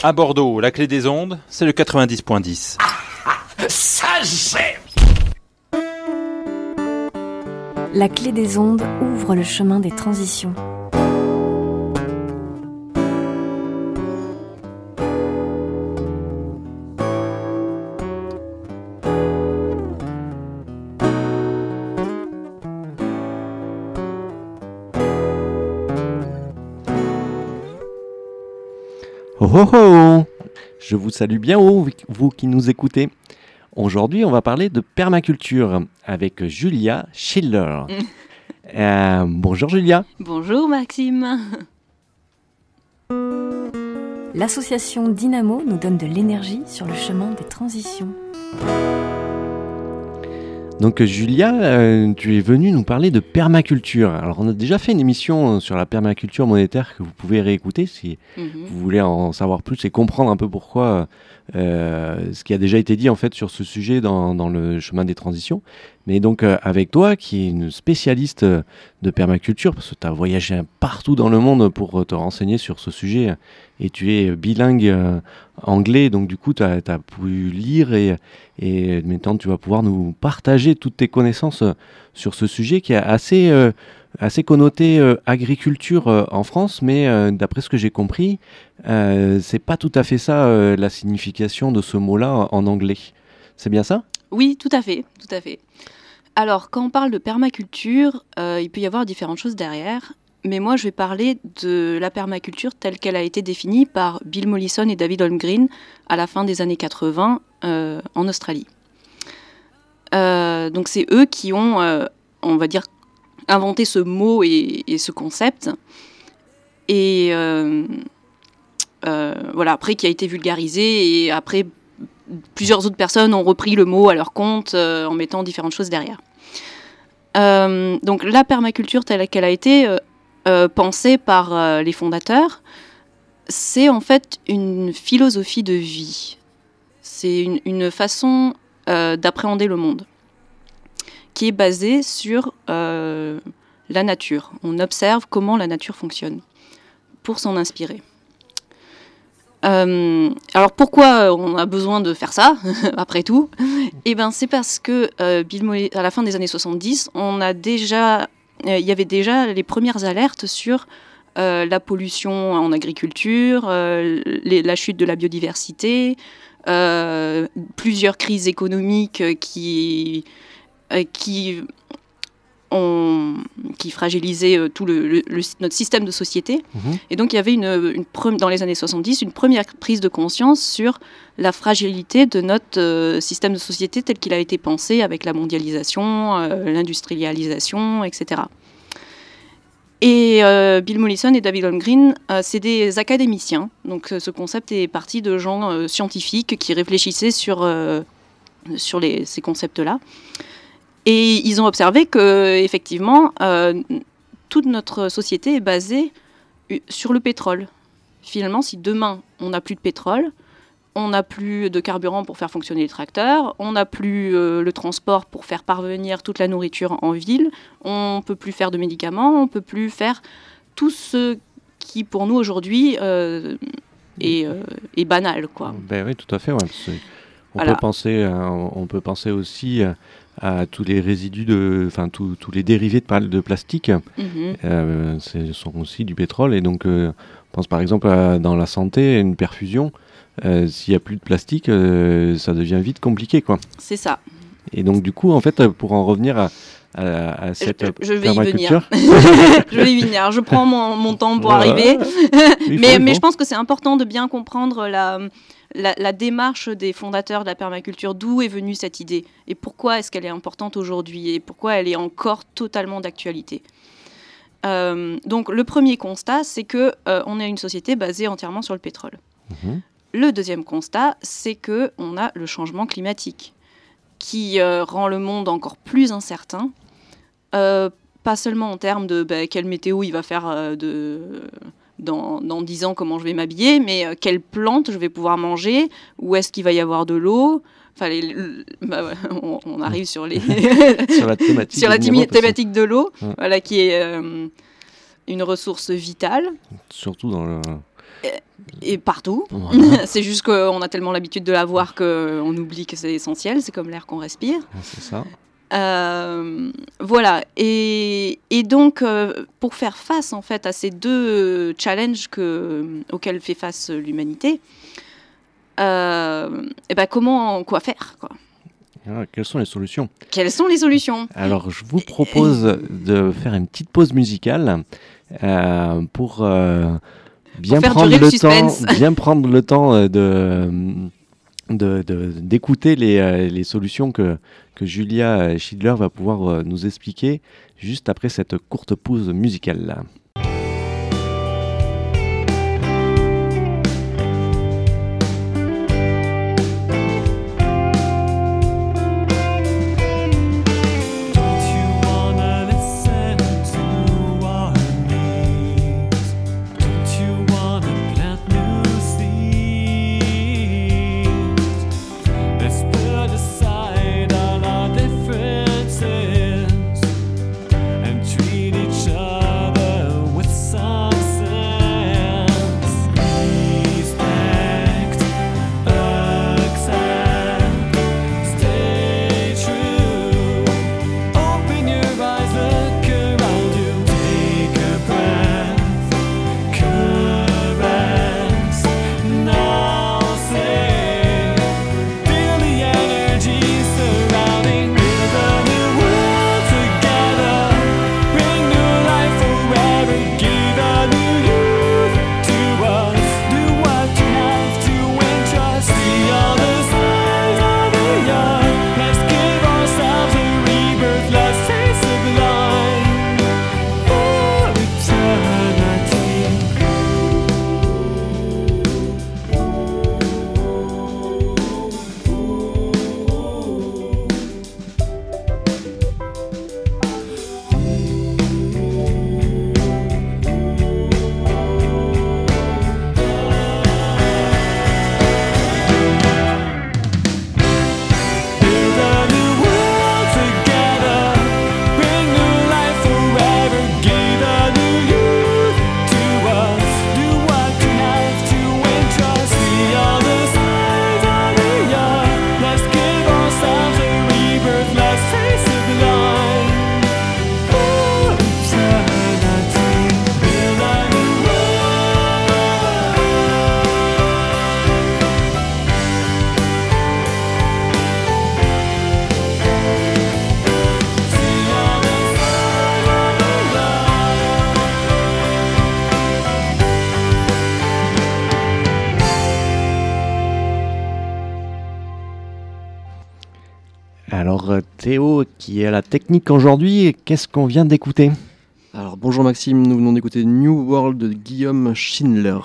À Bordeaux, la clé des ondes, c'est le 90.10. Ça j'ai La clé des ondes ouvre le chemin des transitions. Oh oh oh Je vous salue bien haut, vous qui nous écoutez. Aujourd'hui, on va parler de permaculture avec Julia Schiller. Euh, bonjour Julia. Bonjour Maxime. L'association Dynamo nous donne de l'énergie sur le chemin des transitions. Donc Julia, euh, tu es venue nous parler de permaculture. Alors on a déjà fait une émission euh, sur la permaculture monétaire que vous pouvez réécouter si Mhm. vous voulez en savoir plus et comprendre un peu pourquoi euh, ce qui a déjà été dit en fait sur ce sujet dans, dans le chemin des transitions. Mais donc euh, avec toi qui est une spécialiste euh, de permaculture, parce que tu as voyagé partout dans le monde pour euh, te renseigner sur ce sujet et tu es bilingue anglais, donc du coup tu as, pu lire et, maintenant tu vas pouvoir nous partager toutes tes connaissances sur ce sujet qui est assez... assez connoté agriculture en France, mais d'après ce que j'ai compris, c'est pas tout à fait ça la signification de ce mot-là en anglais. C'est bien ça? Oui, tout à fait, tout à fait. Alors, quand on parle de permaculture, euh, il peut y avoir différentes choses derrière, mais moi je vais parler de la permaculture telle qu'elle a été définie par Bill Mollison et David Holmgreen à la fin des années 80 euh, en Australie. Euh, donc c'est eux qui ont, on va dire, inventé ce mot et, et ce concept. Et voilà, après qui a été vulgarisé et après plusieurs autres personnes ont repris le mot à leur compte en mettant différentes choses derrière. Euh, donc la permaculture telle qu'elle a été euh, euh, pensée par les fondateurs, c'est en fait une philosophie de vie. C'est une, façon d'appréhender le monde qui est basée sur la nature. On observe comment la nature fonctionne pour s'en inspirer. Euh, alors pourquoi on a besoin de faire ça, après tout? Eh ben c'est parce que euh, à la fin des années 70, on euh, il y avait déjà les premières alertes sur euh, la pollution en agriculture, euh, la chute de la biodiversité, euh, plusieurs crises économiques euh, euh, qui qui fragilisaient euh, tout le, le- le- notre système de société. Mhm. Et donc il y avait une, dans les années 70 une première prise de conscience sur la fragilité de notre euh, système de société tel qu'il a été pensé avec la mondialisation, euh, l'industrialisation, etc. Et euh, Bill Mollison et David Holmgreen, euh, c'est des académiciens. Donc ce concept est parti de gens scientifiques qui réfléchissaient sur, sur les- ces concepts-là. Et ils ont observé que effectivement, euh, toute notre société est basée sur le pétrole. Finalement, si demain on n'a plus de pétrole, on n'a plus de carburant pour faire fonctionner les tracteurs, on n'a plus euh, le transport pour faire parvenir toute la nourriture en ville, on peut plus faire de médicaments, on peut plus faire tout ce qui pour nous aujourd'hui euh, est, euh, est banal, quoi. Ben oui, tout à fait. ouais, que on, Voilà. peut penser, on peut penser aussi à tous les résidus, de, enfin tous les dérivés de, de plastique. Mhm. Euh, ce sont aussi du pétrole. Et donc, euh, on pense par exemple à- dans la santé, une perfusion. euh, S'il n'y a plus de plastique, ça devient vite compliqué. Quoi. C'est ça. Et donc, du coup, en fait, pour en revenir à, à- à cette je, je vais y venir. je vais y venir. Je prends mon, mon temps pour arriver. mais, mais je pense que c'est important de bien comprendre la, la, la démarche des fondateurs de la permaculture, d'où est venue cette idée et pourquoi est-ce qu'elle est importante aujourd'hui et pourquoi elle est encore totalement d'actualité? Euh, donc le premier constat, c'est que euh, on est une société basée entièrement sur le pétrole. Mhm. Le deuxième constat, c'est que on a le changement climatique qui euh, rend le monde encore plus incertain. Pas seulement en termes de bah, quelle météo il va faire de, dans, dans 10 ans, comment je vais m'habiller, mais euh, quelles plantes je vais pouvoir manger, où est-ce qu'il va y avoir de l'eau. Enfin, les- bah, ouais, on, on arrive sur les sur la thématique, sur la de l'eau, Ouais. voilà, qui est euh, une ressource vitale. surtout dans le, Et partout. C'est juste qu'on a tellement l'habitude de la voir qu'on oublie que c'est essentiel. C'est comme l'air qu'on respire. C'est ça. Euh, voilà. Et, et donc, euh, pour faire face en fait à ces deux challenges que, auxquels fait face l'humanité, euh, et ben comment, quoi faire quoi? Alors, quelles sont les solutions? Quelles sont les solutions? Alors, je vous propose de faire une petite pause musicale pour bien, prendre le temps, bien prendre le temps euh, de de- de- d'écouter les, euh, les solutions que, que Julia Schindler va pouvoir euh, nous expliquer juste après cette courte pause musicale. Théo, qui est à la technique aujourd'hui, qu'est-ce qu'on vient d'écouter Alors bonjour Maxime, nous venons d'écouter New World de Guillaume Schindler.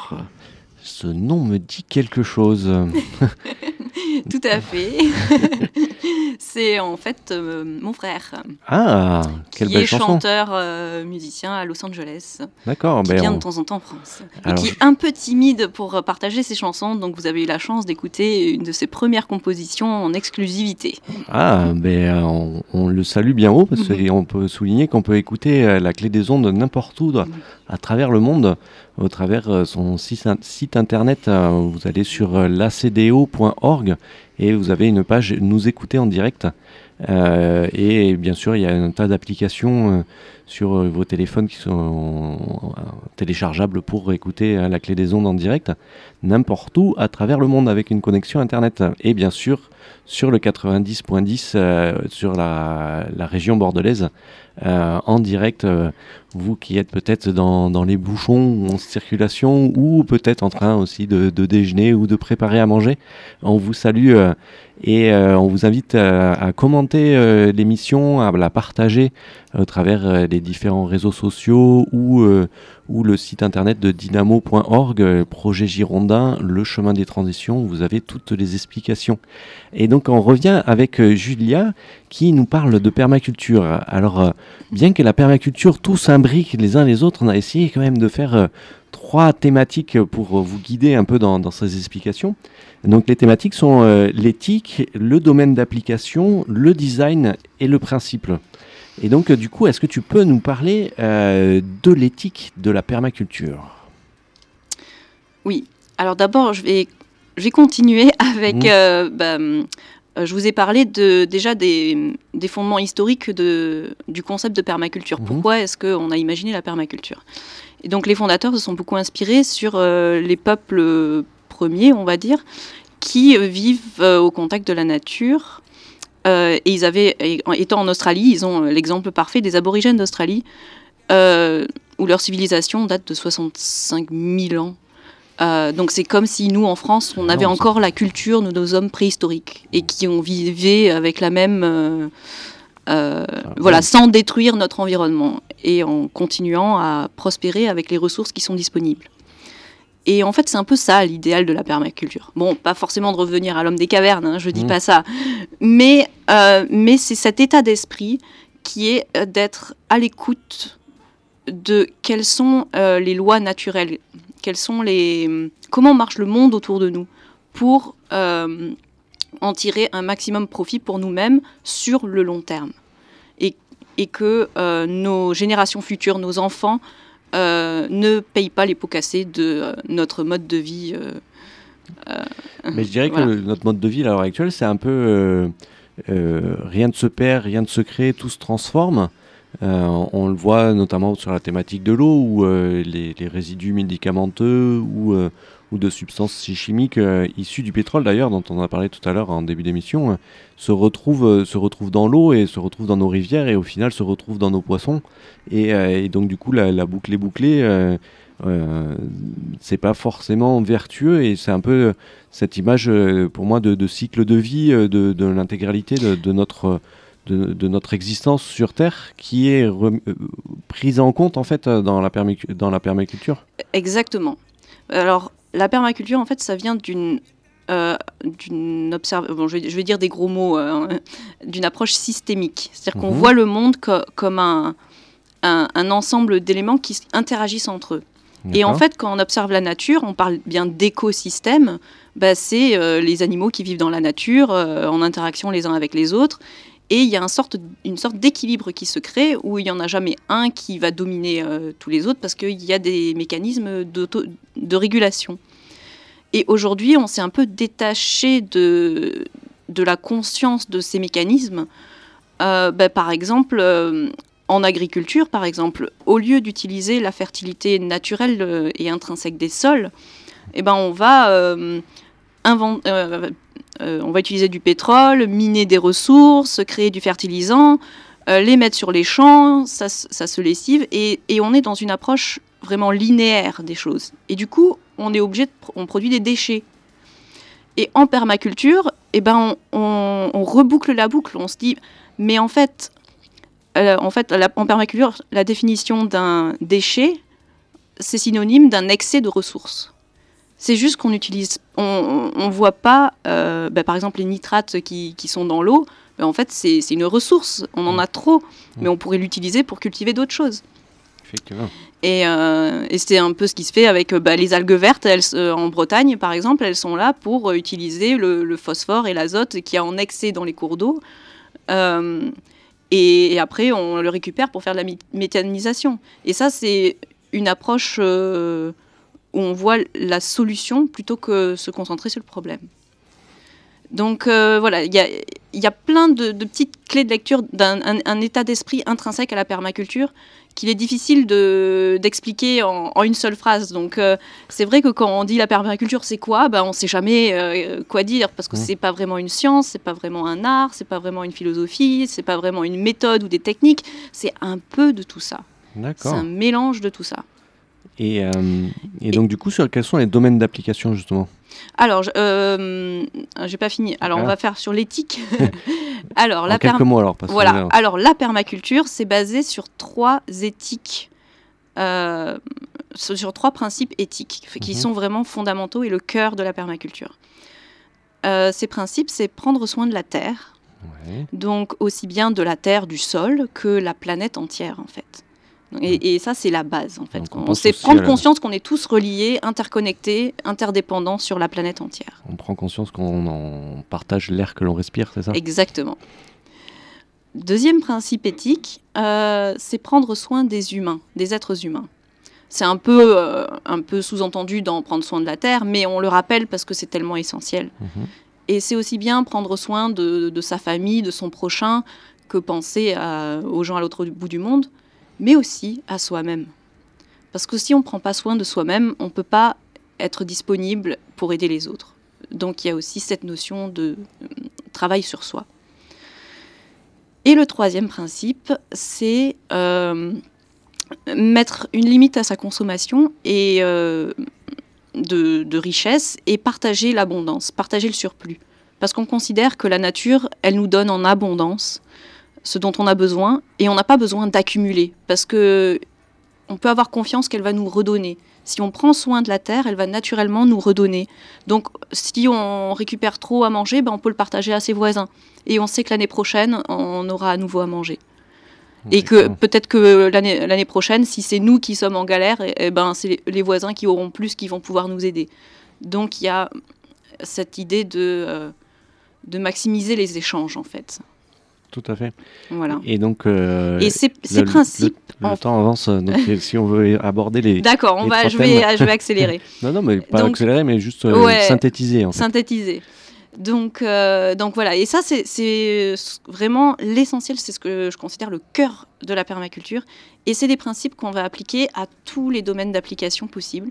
Ce nom me dit quelque chose. Tout à fait. c'est en fait euh, mon frère Ah, quelle qui belle est chanson. chanteur euh, musicien à Los Angeles, D'accord, qui ben vient on- de temps en temps en France et Alors, qui est un peu timide pour euh, partager ses chansons. Donc vous avez eu la chance d'écouter une de ses premières compositions en exclusivité. Ah, ben, on, on le salue bien haut parce Mhm. qu'on peut souligner qu'on peut écouter la clé des ondes n'importe où Mhm. à travers le monde, au travers euh, son site, internet. euh, vous allez sur euh, lacdo.org et vous avez une page Nous écouter en direct. Euh, et bien sûr, il y a un tas d'applications euh, sur euh, vos téléphones qui sont téléchargeables pour écouter la clé des ondes en direct n'importe où à travers le monde avec une connexion internet. Et bien sûr, sur le 90.10 euh, sur la, région bordelaise en direct. vous qui êtes peut-être dans, les bouchons ou en circulation ou peut-être en train aussi de, déjeuner ou de préparer à manger, on vous salue et euh, on vous invite à, à commenter euh, l'émission, à la partager au travers euh, les différents réseaux sociaux ou, euh, ou le site internet de dynamo.org, euh, projet Girondin, le chemin des transitions, vous avez toutes les explications. Et donc on revient avec euh, Julia qui nous parle de permaculture. Alors euh, bien que la permaculture tout s'imbrique les uns les autres, on a essayé quand même de faire euh, trois thématiques pour euh, vous guider un peu dans, dans ces explications. Donc les thématiques sont euh, l'éthique, le domaine d'application, le design et le principe. Et donc euh, du coup, est-ce que tu peux nous parler euh, de l'éthique de la permaculture? Oui. Alors d'abord, je vais, je vais continuer avec. Euh, bah, je vous ai parlé de, déjà des, des fondements historiques de, du concept de permaculture. Mhm. Pourquoi est-ce qu'on a imaginé la permaculture? Et donc les fondateurs se sont beaucoup inspirés sur euh, les peuples euh, premiers, on va dire, qui euh, vivent au contact de la nature. Et ils avaient, étant en Australie, ils ont l'exemple parfait des aborigènes d'Australie, où leur civilisation date de 65 000 ans. Euh, donc c'est comme si nous, en France, on avait encore la culture de nos hommes préhistoriques et qui ont vivé avec la même... euh, euh, voilà, sans détruire notre environnement et en continuant à prospérer avec les ressources qui sont disponibles. Et en fait, c'est un peu ça l'idéal de la permaculture. Bon, pas forcément de revenir à l'homme des cavernes, hein, je dis Mhm. pas ça, mais, euh, mais c'est cet état d'esprit qui est euh, d'être à l'écoute de quelles sont euh, les lois naturelles, quelles sont les comment marche le monde autour de nous pour en tirer un maximum profit pour nous-mêmes sur le long terme et, et que euh, nos générations futures, nos enfants euh, ne payent pas les pots cassés de euh, notre mode de vie. Mais je dirais voilà. que notre mode de vie à l'heure actuelle, c'est un peu rien ne se perd, rien ne se crée, tout se transforme. Euh, on le voit notamment sur la thématique de l'eau où euh, les, les résidus médicamenteux ou, euh, ou de substances chimiques euh, issues du pétrole d'ailleurs, dont on a parlé tout à l'heure en début d'émission, euh, se, retrouvent, euh, se retrouvent dans l'eau et se retrouvent dans nos rivières et au final se retrouvent dans nos poissons. Et, donc du coup la, boucle est bouclée. euh, c'est pas forcément vertueux et c'est un peu cette image pour moi de, cycle de vie de, l'intégralité de, notre de, notre existence sur Terre qui est prise en compte en fait dans la, permicu- dans la permaculture. Exactement. Alors, la permaculture, en fait, ça vient d'une. euh, d'une bon, je, vais, je vais dire des gros mots, euh, d'une approche systémique. C'est-à-dire qu'on Mhm. voit le monde co- comme un, un, un ensemble d'éléments qui interagissent entre eux. Et en fait, quand on observe la nature, on parle bien d'écosystème, bah, c'est euh, les animaux qui vivent dans la nature, euh, en interaction les uns avec les autres. Et il y a une sorte d'équilibre qui se crée où il n'y en a jamais un qui va dominer euh, tous les autres parce qu'il y a des mécanismes de régulation. Et aujourd'hui, on s'est un peu détaché de, la conscience de ces mécanismes. Euh, bah, par exemple, euh, en agriculture, par exemple, au lieu d'utiliser la fertilité naturelle et intrinsèque des sols, eh ben, on va euh, euh, on va utiliser du pétrole, miner des ressources, créer du fertilisant, euh, les mettre sur les champs, ça, ça se lessive, et, et on est dans une approche vraiment linéaire des choses. Et du coup, on est obligé de, on produit des déchets. Et en permaculture, eh ben, on, reboucle la boucle. On se dit, mais en fait, euh, en fait, en permaculture, la définition d'un déchet, c'est synonyme d'un excès de ressources. C'est juste qu'on utilise, on ne voit pas, euh, bah, par exemple, les nitrates qui, qui sont dans l'eau. bah, en fait, c'est une ressource. On en a trop, mais on pourrait l'utiliser pour cultiver d'autres choses. Effectivement. Et, euh, et c'est un peu ce qui se fait avec euh, bah, les algues vertes. Elles, euh, en Bretagne, par exemple, elles sont là pour utiliser le, le phosphore et l'azote qui a en excès dans les cours d'eau. Et, et après, on le récupère pour faire de la mé- méthanisation. Et ça, c'est une approche euh, où on voit la solution plutôt que se concentrer sur le problème. Donc euh, voilà, il y a, il y a plein de, de petites clés de lecture d'un un- un état d'esprit intrinsèque à la permaculture qu'il est difficile de- d'expliquer en, en une seule phrase. Donc euh, c'est vrai que quand on dit la permaculture c'est quoi, ben, on ne sait jamais euh, quoi dire parce que Mmh. c'est pas vraiment une science, c'est pas vraiment un art, c'est pas vraiment une philosophie, c'est pas vraiment une méthode ou des techniques, c'est un peu de tout ça. C'est un mélange de tout ça. Et, euh, et donc du coup, sur quels sont les domaines d'application justement? Alors, je- euh, j'ai pas fini. Alors, on va faire sur l'éthique. Alors, En la quelques mots alors. Voilà. là, Alors, la permaculture, c'est basé sur trois éthiques, euh, sur trois principes éthiques qui Mhm. sont vraiment fondamentaux et le cœur de la permaculture. Euh, ces principes, c'est prendre soin de la terre, ouais. donc aussi bien de la terre, du sol, que la planète entière, en fait. Et, et ça, c'est la base, en fait. Donc, on sait prendre la- conscience qu'on est tous reliés, interconnectés, interdépendants sur la planète entière. On prend conscience qu'on en partage l'air que l'on respire, c'est ça? Exactement. Deuxième principe éthique, euh, c'est prendre soin des humains, des êtres humains. C'est un peu, euh, un peu sous-entendu d'en prendre soin de la terre, mais on le rappelle parce que c'est tellement essentiel. Mhm. Et c'est aussi bien prendre soin de, de sa famille, de son prochain, que penser à- aux gens à l'autre bout du monde, mais aussi à soi-même. Parce que si on ne prend pas soin de soi-même, on ne peut pas être disponible pour aider les autres. Donc il y a aussi cette notion de euh, travail sur soi. Et le troisième principe, c'est euh, mettre une limite à sa consommation et euh, de, de richesse et partager l'abondance, partager le surplus. Parce qu'on considère que la nature, elle nous donne en abondance ce dont on a besoin et on n'a pas besoin d'accumuler parce que on peut avoir confiance qu'elle va nous redonner. Si on prend soin de la terre, elle va naturellement nous redonner. Donc, si on récupère trop à manger, ben, on peut le partager à ses voisins. Et on sait que l'année prochaine, on aura à nouveau à manger. Et que peut-être que l'année prochaine, si c'est nous qui sommes en galère, eh, eh ben, c'est les, les voisins qui auront plus qui vont pouvoir nous aider. Donc, il y a cette idée de, euh, de maximiser les échanges, en fait. Tout à fait. Voilà. Et donc, euh, Et ces, le- principes. le, le en- temps avance. Donc, si on veut aborder les. D'accord, on les va, je, vais, thèmes. je vais accélérer. Non, non, mais pas Donc- accélérer, mais juste euh, Ouais. synthétiser. En fait. synthétiser. Donc, euh, donc voilà, et ça c'est- c'est vraiment l'essentiel, c'est ce que je considère le cœur de la permaculture, et c'est des principes qu'on va appliquer à tous les domaines d'application possibles.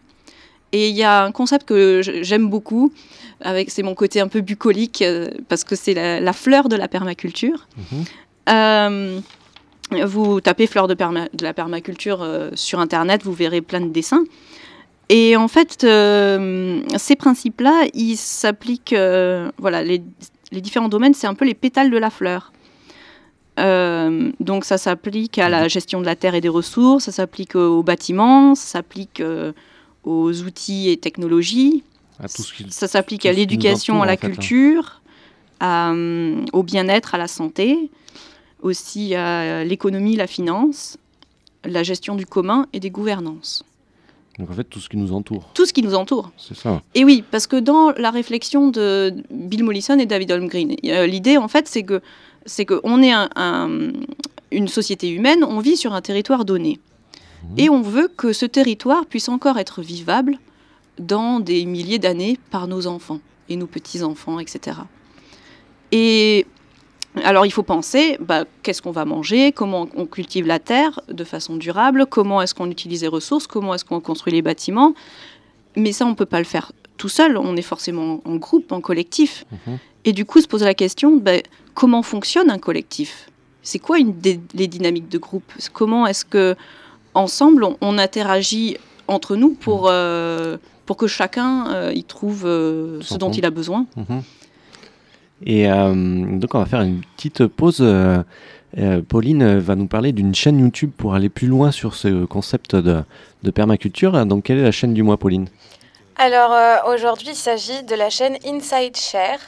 Et il y a un concept que j'aime beaucoup, avec c'est mon côté un peu bucolique, euh, parce que c'est la, la fleur de la permaculture. Mhm. Euh, vous tapez fleur de, perma- de la permaculture euh, sur Internet, vous verrez plein de dessins. Et en fait, euh, ces principes-là, ils s'appliquent, voilà, les, les différents domaines, c'est un peu les pétales de la fleur. Euh, donc ça s'applique à la gestion de la terre et des ressources, ça s'applique aux, bâtiments, ça s'applique euh, aux outils et technologies, À tout ce qui- ça s'applique à l'éducation, à la fait, hein. culture, à, hum, au bien-être, à la santé, aussi à l'économie, la finance, la gestion du commun et des gouvernances. Donc, en fait, tout ce qui nous entoure. Tout ce qui nous entoure. C'est ça. Et oui, parce que dans la réflexion de Bill Mollison et David Holmgren, euh, l'idée en fait c'est que c'est qu'on est un- un- une société humaine, on vit sur un territoire donné, Mhm. et on veut que ce territoire puisse encore être vivable dans des milliers d'années par nos enfants et nos petits enfants, etc. Et alors il faut penser, bah, qu'est-ce qu'on va manger, comment on cultive la terre de façon durable, comment est-ce qu'on utilise les ressources, comment est-ce qu'on construit les bâtiments. Mais ça, on ne peut pas le faire tout seul, on est forcément en groupe, en collectif. Mhm. Et du coup, se pose la question, bah, comment fonctionne un collectif? C'est quoi une des- les dynamiques de groupe? Comment est-ce que ensemble on, on interagit entre nous pour, euh, pour que chacun euh, y trouve euh, ce dont compte. il a besoin Mhm. Et euh, donc, on va faire une petite pause. Pauline va nous parler d'une chaîne YouTube pour aller plus loin sur ce concept de, de permaculture. Donc, quelle est la chaîne du mois, Pauline? Alors euh, aujourd'hui, il s'agit de la chaîne Inside Share.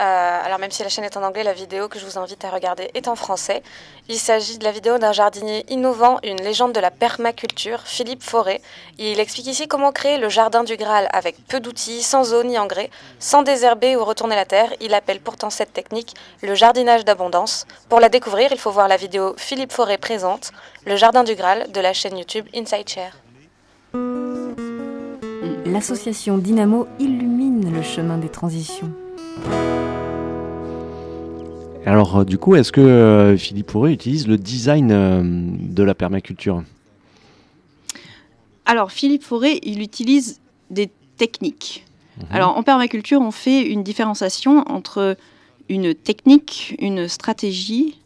Euh, alors même si la chaîne est en anglais, la vidéo que je vous invite à regarder est en français. Il s'agit de la vidéo d'un jardinier innovant, une légende de la permaculture, Philippe Forêt. Il explique ici comment créer le jardin du Graal avec peu d'outils, sans eau ni engrais, sans désherber ou retourner la terre. Il appelle pourtant cette technique le jardinage d'abondance. Pour la découvrir, il faut voir la vidéo Philippe Forêt présente, le jardin du Graal de la chaîne YouTube Inside Share. L'association Dynamo illumine le chemin des transitions. Alors, euh, du coup, est-ce que euh, Philippe Fauré utilise le design euh, de la permaculture? Alors, Philippe Forêt, il utilise des techniques. Mhm. Alors, en permaculture, on fait une différenciation entre une technique, une stratégie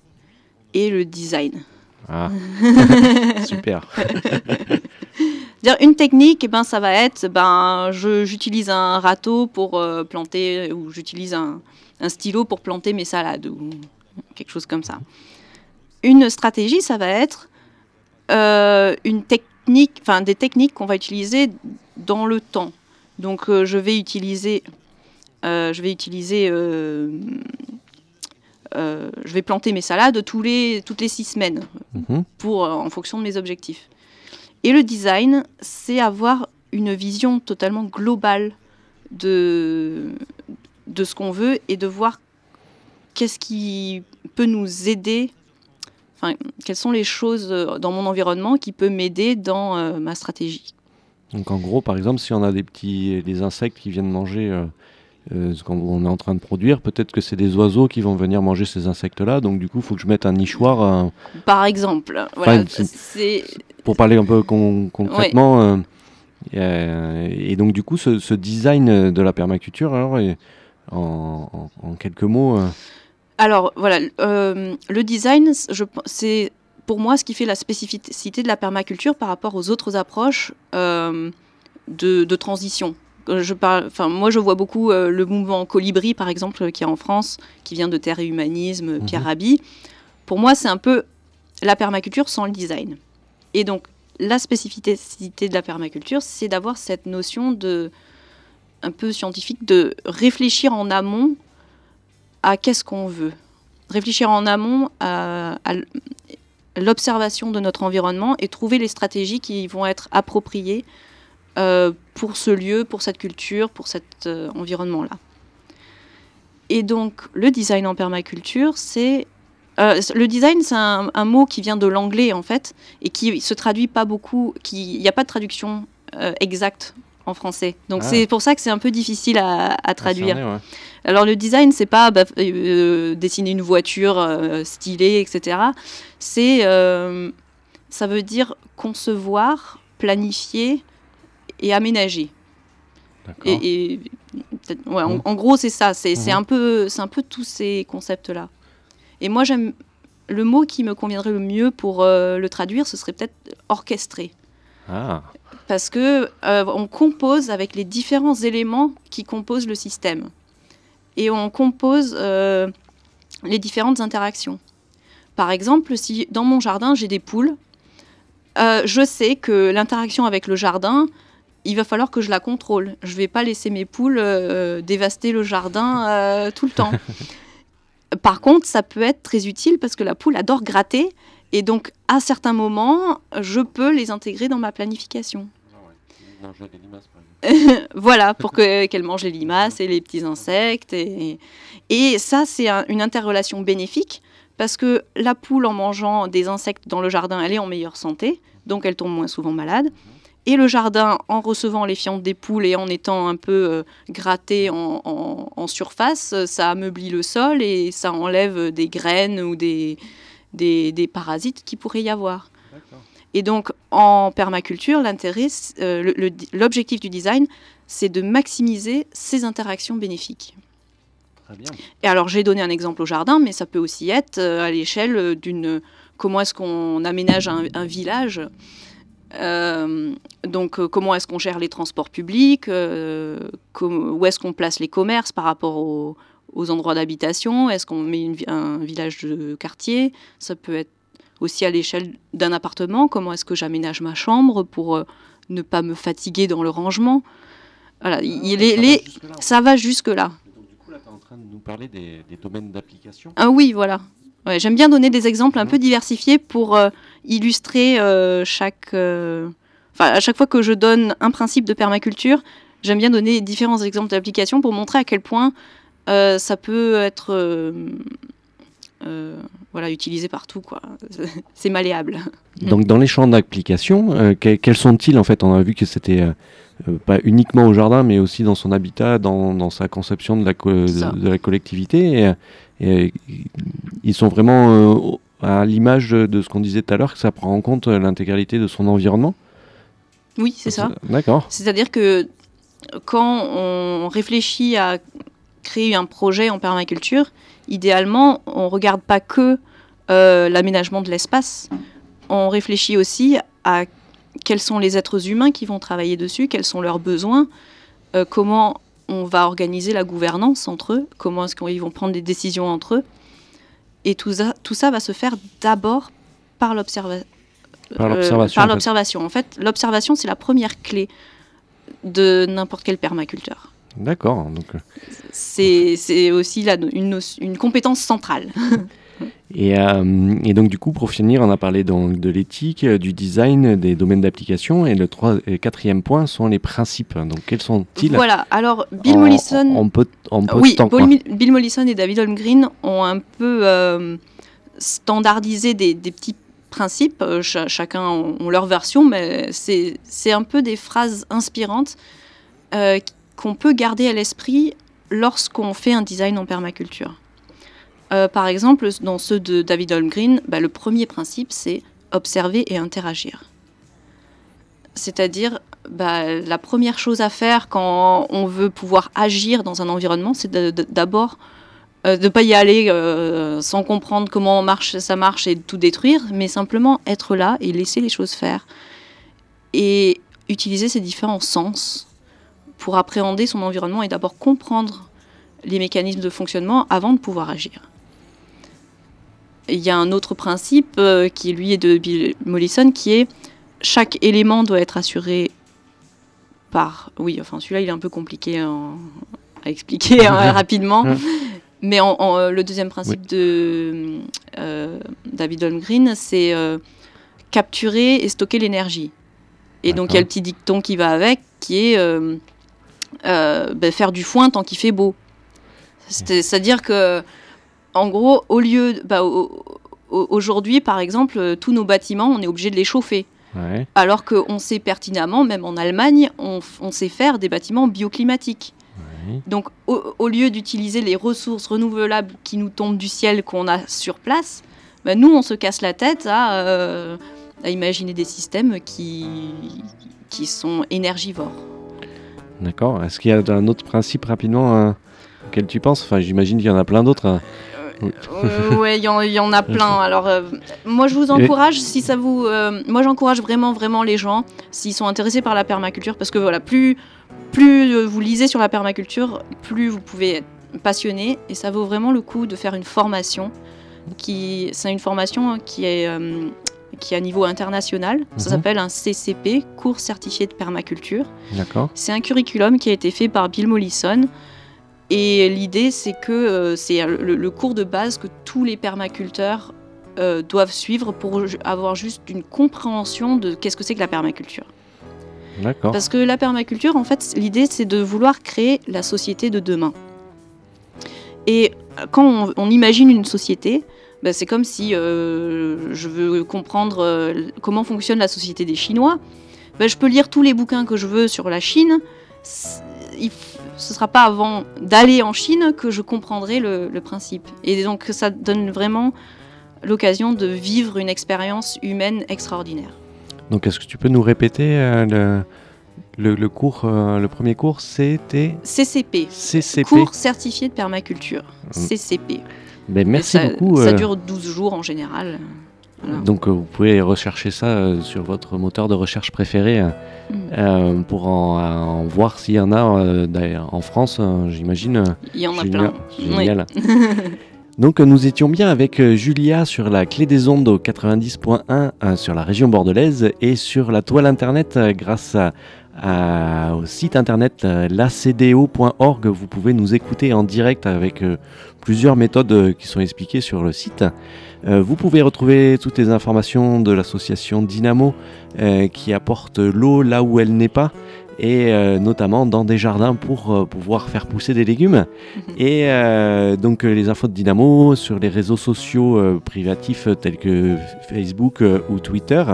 et le design. Ah, super. Dire une technique, eh ben, ça va être, ben, j'utilise un râteau pour euh, planter, ou j'utilise un, un stylo pour planter mes salades, ou quelque chose comme ça. Une stratégie, ça va être euh, une technique, enfin des techniques qu'on va utiliser dans le temps. Donc, euh, je vais utiliser, euh, je vais utiliser, je vais planter mes salades tous les, toutes les six semaines Mhm. pour, en fonction de mes objectifs. Et le design, c'est avoir une vision totalement globale de, de ce qu'on veut et de voir qu'est-ce qui peut nous aider, enfin, quelles sont les choses euh, dans mon environnement qui peut m'aider dans euh, ma stratégie. Donc en gros, par exemple, si on a des petits des insectes qui viennent manger euh, euh, ce qu'on est en train de produire, peut-être que c'est des oiseaux qui vont venir manger ces insectes-là. Donc du coup, il faut que je mette un nichoir Par exemple, voilà, Enfin, c'est- c'est pour parler un peu con- concrètement. et donc du coup, ce, ce design de la permaculture, alors, en, en- en quelques mots, euh, Alors voilà, euh, le design, c'est pour moi ce qui fait la spécificité de la permaculture par rapport aux autres approches euh, de, de transition. Je parle, enfin moi je vois beaucoup euh, le mouvement Colibri par exemple qui est en France, qui vient de Terre et Humanisme, Pierre Rabhi. Pour moi c'est un peu la permaculture sans le design. Et donc la spécificité de la permaculture, c'est d'avoir cette notion de un peu scientifique de réfléchir en amont à qu'est-ce qu'on veut. Réfléchir en amont à, l'observation de notre environnement et trouver les stratégies qui vont être appropriées euh, pour ce lieu, pour cette culture, pour cet euh, environnement-là. Et donc, le design en permaculture, c'est. euh, le design, c'est un, mot qui vient de l'anglais, en fait, et qui se traduit pas beaucoup. Il n'y a pas de traduction exacte en français. Donc, Ah. c'est pour ça que c'est un peu difficile à, à traduire. cerner, ouais. Alors le design, c'est pas bah, euh, dessiner une voiture euh, stylée, etc. C'est, euh, ça veut dire concevoir, planifier et aménager. Et, ouais, en, en gros, c'est ça. C'est Mhm. un peu, c'est un peu tous ces concepts-là. Et moi, j'aime le mot qui me conviendrait le mieux pour euh, le traduire, ce serait peut-être orchestré Ah, parce que euh, on compose avec les différents éléments qui composent le système et on compose euh, les différentes interactions. Par exemple, si dans mon jardin j'ai des poules, euh, je sais que l'interaction avec le jardin, il va falloir que je la contrôle. Je vais pas laisser mes poules dévaster le jardin tout le temps. Par contre, ça peut être très utile parce que la poule adore gratter et donc à certains moments, je peux les intégrer dans ma planification. voilà, pour que- qu'elle mange les limaces et les petits insectes. Et, et ça, c'est un- une interrelation bénéfique parce que la poule, en mangeant des insectes dans le jardin, elle est en meilleure santé, donc elle tombe moins souvent malade. Et le jardin, en recevant les fientes des poules et en étant un peu euh, gratté en, en- en surface, ça ameublit le sol et ça enlève des graines ou des, des, des parasites qui pourraient y avoir. Et donc, en permaculture, l'intérêt, euh, l'objectif du design, c'est de maximiser ces interactions bénéfiques. très bien. Et alors, j'ai donné un exemple au jardin, mais ça peut aussi être euh, à l'échelle euh, d'une. Comment est-ce qu'on aménage un, un village Euh, Donc, comment est-ce qu'on gère les transports publics Où est-ce qu'on place les commerces par rapport aux, aux endroits d'habitation Est-ce qu'on met une un village de quartier Ça peut être aussi à l'échelle d'un appartement. Comment est-ce que j'aménage ma chambre pour euh, ne pas me fatiguer dans le rangement? Voilà, il- les- les- ça va jusque-là. Donc du coup, là, tu es en train de nous parler des, des domaines d'application? Ah oui, voilà. Ouais, J'aime bien donner des exemples un peu diversifiés pour euh, illustrer euh, chaque. euh, Enfin, à chaque fois que je donne un principe de permaculture, j'aime bien donner différents exemples d'application pour montrer à quel point euh, ça peut être euh, euh, voilà, utilisé partout. quoi. C'est malléable. Donc dans les champs d'application, que- quels sont-ils en fait? On a vu que c'était pas uniquement au jardin, mais aussi dans son habitat, dans, dans sa conception de la, co- de, de la collectivité. Et, et, ils sont vraiment à l'image de ce qu'on disait tout à l'heure, que ça prend en compte l'intégralité de son environnement? Oui, c'est ça. D'accord. C'est-à-dire que quand on réfléchit à créer un projet en permaculture, idéalement, on ne regarde pas que euh, l'aménagement de l'espace, on réfléchit aussi à quels sont les êtres humains qui vont travailler dessus, quels sont leurs besoins, euh, comment on va organiser la gouvernance entre eux, comment est-ce qu'ils vont prendre des décisions entre eux. Et tout ça, tout ça va se faire d'abord par l'observation. Par l'observation, par en fait. l'observation. En fait, l'observation, c'est la première clé de n'importe quel permaculteur. D'accord. Donc, euh, C'est aussi une, compétence centrale. et, euh, et donc du coup, pour finir, on a parlé donc de l'éthique, euh, du design, des domaines d'application, et le trois, et quatrième point sont les principes. Donc quels sont-ils? Voilà, alors Bill en- Mollison... Oui, temps. Bill, Bill Mollison et David Holmgren ont un peu euh, standardisé des, des petits principes, cha- chacun ont, leur version, mais c'est c'est un peu des phrases inspirantes euh, qu'on peut garder à l'esprit lorsqu'on fait un design en permaculture. Euh, par exemple, dans ceux de David Holmgren, bah, le premier principe, c'est observer et interagir. C'est-à-dire, bah, la première chose à faire quand on veut pouvoir agir dans un environnement, c'est d'abord euh, de ne pas y aller euh, sans comprendre comment ça marche et tout détruire, mais simplement être là et laisser les choses faire. Et utiliser ces différents sens pour appréhender son environnement et d'abord comprendre les mécanismes de fonctionnement avant de pouvoir agir. Il y a un autre principe euh, qui lui est de Bill Mollison qui est chaque élément doit être assuré par. Oui, enfin celui-là il est un peu compliqué en- à expliquer hein, rapidement. Mhm. Mais en- en, euh, le deuxième principe de euh, David Holmgren, c'est euh, capturer et stocker l'énergie. Et donc il y a le petit dicton qui va avec, qui est ben, faire du foin tant qu'il fait beau. C'est- C'est-à-dire que, en gros, au lieu, bah, au- au- aujourd'hui, par exemple, euh, tous nos bâtiments, on est obligé de les chauffer. Ouais. Alors qu'on sait pertinemment, même en Allemagne, on, sait faire des bâtiments bioclimatiques. Ouais. Donc, au, au lieu d'utiliser les ressources renouvelables qui nous tombent du ciel qu'on a sur place, bah, nous, on se casse la tête à, euh, à imaginer des systèmes qui, qui sont énergivores. D'accord. Est-ce qu'il y a un autre principe rapidement euh, auquel tu penses? Enfin, j'imagine qu'il y en a plein d'autres. hein. Oui. Euh, ouais, il y, en- il y en a plein. Alors, euh, moi, je vous encourage, si ça vous, euh, moi, j'encourage vraiment, vraiment les gens, s'ils sont intéressés par la permaculture, parce que voilà, plus, plus euh, vous lisez sur la permaculture, plus vous pouvez être passionné, et ça vaut vraiment le coup de faire une formation. Qui, c'est une formation qui est, euh, qui est à niveau international. Ça Mhm. s'appelle un CCP, cours certifié de permaculture. D'accord. C'est un curriculum qui a été fait par Bill Mollison. Et l'idée, c'est que euh, c'est le, le cours de base que tous les permaculteurs euh, doivent suivre pour avoir juste une compréhension de qu'est-ce que c'est que la permaculture. D'accord. Parce que la permaculture, en fait, l'idée, c'est de vouloir créer la société de demain. Et euh, quand on, on imagine une société, ben, c'est comme si euh, je veux comprendre euh, comment fonctionne la société des Chinois. Ben, je peux lire tous les bouquins que je veux sur la Chine. Il Ce ne sera pas avant d'aller en Chine que je comprendrai le, le principe. Et donc ça donne vraiment l'occasion de vivre une expérience humaine extraordinaire. Donc, est-ce que tu peux nous répéter euh, le, le, le cours, euh, le premier cours, c'était CCP, CCP. cours certifié de permaculture. CCP. Ben, merci ça, beaucoup. Ça euh, dure 12 jours en général. Voilà. Donc, euh, vous pouvez rechercher ça euh, sur votre moteur de recherche préféré euh, Mm. euh, pour en, en voir s'il y en a en France, euh, j'imagine. Il y en a plein. Génial. Donc nous étions bien avec Julia sur la clé des ondes au 90.1 euh, sur la région bordelaise et sur la toile internet grâce à- à- au site internet euh, lacdo.org. Vous pouvez nous écouter en direct avec euh, plusieurs méthodes euh, qui sont expliquées sur le site. Euh, vous pouvez retrouver toutes les informations de l'association Dynamo euh, qui apporte l'eau là où elle n'est pas et euh, notamment dans des jardins pour euh, pouvoir faire pousser des légumes. Et euh, donc les infos de Dynamo sur les réseaux sociaux privatifs tels que Facebook ou Twitter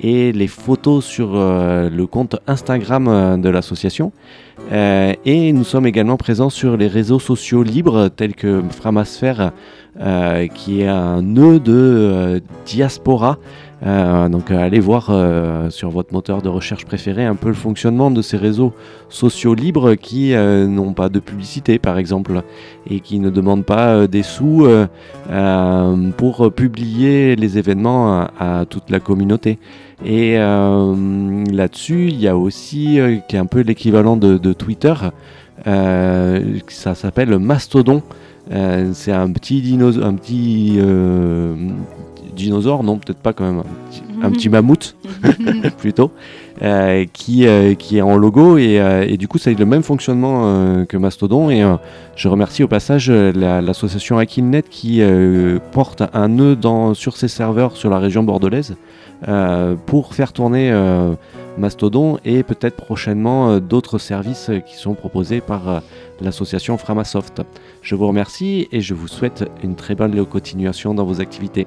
et les photos sur euh, le compte Instagram euh, de l'association. Euh, et nous sommes également présents sur les réseaux sociaux libres tels que Framasphère qui est un nœud de diaspora. Euh, donc euh, allez voir euh, sur votre moteur de recherche préféré un peu le fonctionnement de ces réseaux sociaux libres qui n'ont pas de publicité par exemple et qui ne demandent pas des sous pour publier les événements à, toute la communauté. Et là-dessus, il y a aussi, qui est un peu l'équivalent de, Twitter, ça s'appelle Mastodon. C'est un petit dinosaure, un petit dinosaure, non peut-être pas quand même, un petit, un petit mammouth plutôt, euh, qui, euh, qui est en logo et, euh, et du coup ça a le même fonctionnement que Mastodon et je remercie au passage euh, la- l'association Aquilnet qui porte un nœud dans, sur ses serveurs sur la région bordelaise pour faire tourner Mastodon et peut-être prochainement d'autres services qui sont proposés par l'association Framasoft. Je vous remercie et je vous souhaite une très bonne continuation dans vos activités.